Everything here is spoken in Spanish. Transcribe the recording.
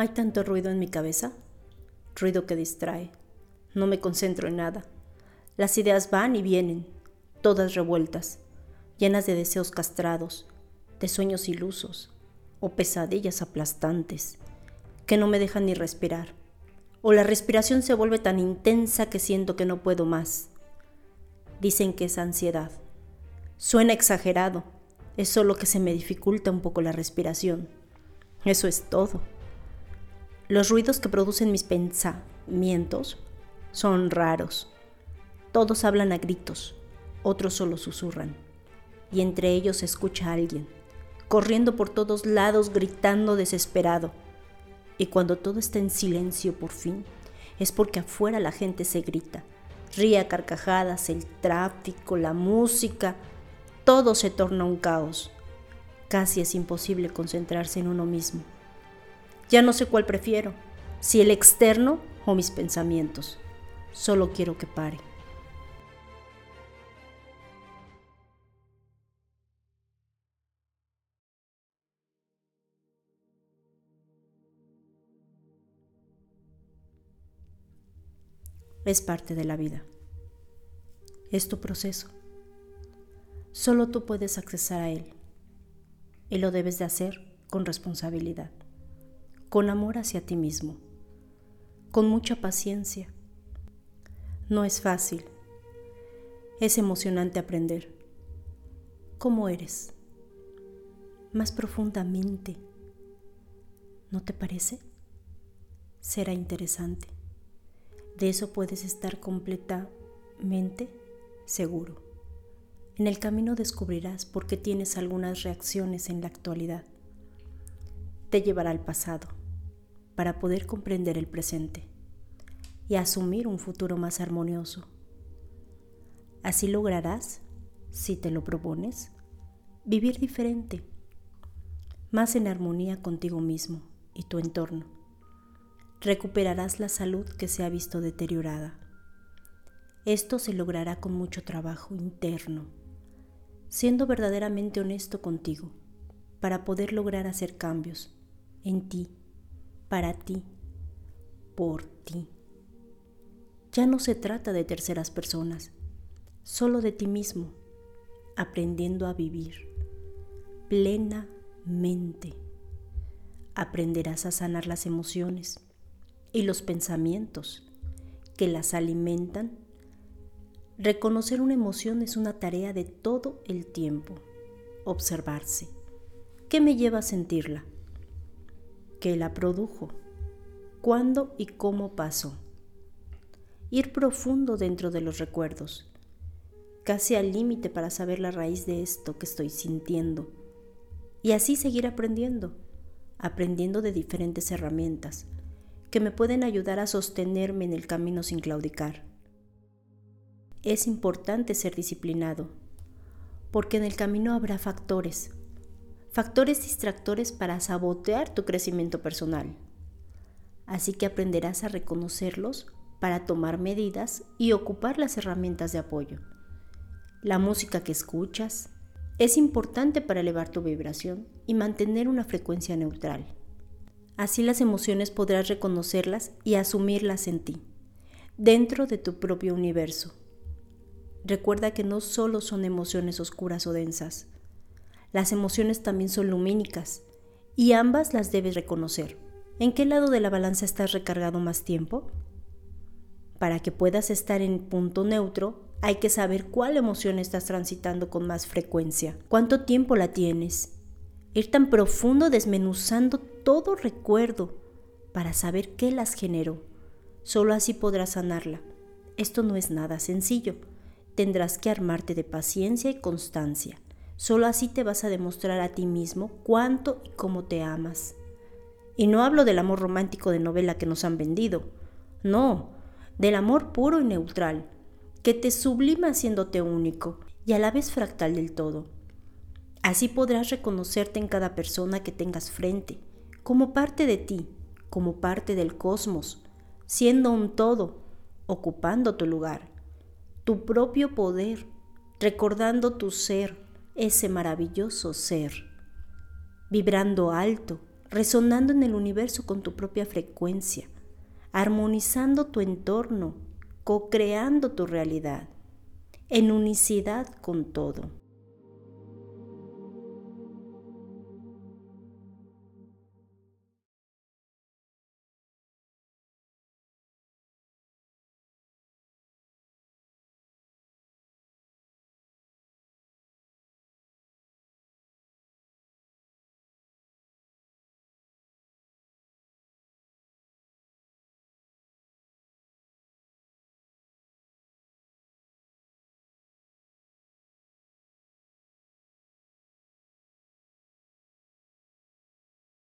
Hay tanto ruido en mi cabeza, ruido que distrae. No me concentro en nada. Las ideas van y vienen, todas revueltas, llenas de deseos castrados, de sueños ilusos o pesadillas aplastantes que no me dejan ni respirar. O la respiración se vuelve tan intensa que siento que no puedo más. Dicen que es ansiedad. Suena exagerado, es solo que se me dificulta un poco la respiración. Eso es todo. Los ruidos que producen mis pensamientos son raros. Todos hablan a gritos, otros solo susurran. Y entre ellos se escucha a alguien, corriendo por todos lados, gritando desesperado. Y cuando todo está en silencio por fin, es porque afuera la gente se grita, ríe a carcajadas, el tráfico, la música, todo se torna un caos. Casi es imposible concentrarse en uno mismo. Ya no sé cuál prefiero, si el externo o mis pensamientos. Solo quiero que pare. Es parte de la vida. Es tu proceso. Solo tú puedes accesar a él. Y lo debes de hacer con responsabilidad con amor hacia ti mismo, con mucha paciencia. No es fácil, es emocionante aprender cómo eres, más profundamente. ¿No te parece? Será interesante. De eso puedes estar completamente seguro. En el camino descubrirás por qué tienes algunas reacciones en la actualidad. Te llevará al pasado para poder comprender el presente y asumir un futuro más armonioso. Así lograrás, si te lo propones, vivir diferente, más en armonía contigo mismo y tu entorno. Recuperarás la salud que se ha visto deteriorada. Esto se logrará con mucho trabajo interno, siendo verdaderamente honesto contigo, para poder lograr hacer cambios en ti para ti, por ti. Ya no se trata de terceras personas, solo de ti mismo, aprendiendo a vivir plenamente. Aprenderás a sanar las emociones y los pensamientos que las alimentan. Reconocer una emoción es una tarea de todo el tiempo. Observarse. ¿Qué me lleva a sentirla? Que la produjo, cuándo y cómo pasó. Ir profundo dentro de los recuerdos, casi al límite para saber la raíz de esto que estoy sintiendo. Y así seguir aprendiendo, aprendiendo de diferentes herramientas que me pueden ayudar a sostenerme en el camino sin claudicar. Es importante ser disciplinado, porque en el camino habrá factores factores distractores para sabotear tu crecimiento personal. Así que aprenderás a reconocerlos para tomar medidas y ocupar las herramientas de apoyo. La música que escuchas es importante para elevar tu vibración y mantener una frecuencia neutral. Así las emociones podrás reconocerlas y asumirlas en ti, dentro de tu propio universo. Recuerda que no solo son emociones oscuras o densas, las emociones también son lumínicas y ambas las debes reconocer. ¿En qué lado de la balanza estás recargado más tiempo? Para que puedas estar en punto neutro, hay que saber cuál emoción estás transitando con más frecuencia, cuánto tiempo la tienes. Ir tan profundo desmenuzando todo recuerdo para saber qué las generó. Solo así podrás sanarla. Esto no es nada sencillo. Tendrás que armarte de paciencia y constancia. Solo así te vas a demostrar a ti mismo cuánto y cómo te amas. Y no hablo del amor romántico de novela que nos han vendido, no, del amor puro y neutral, que te sublima haciéndote único y a la vez fractal del todo. Así podrás reconocerte en cada persona que tengas frente, como parte de ti, como parte del cosmos, siendo un todo, ocupando tu lugar, tu propio poder, recordando tu ser, ese maravilloso ser, vibrando alto resonando en el universo con tu propia frecuencia, armonizando tu entorno, co-creando tu realidad, en unicidad con todo.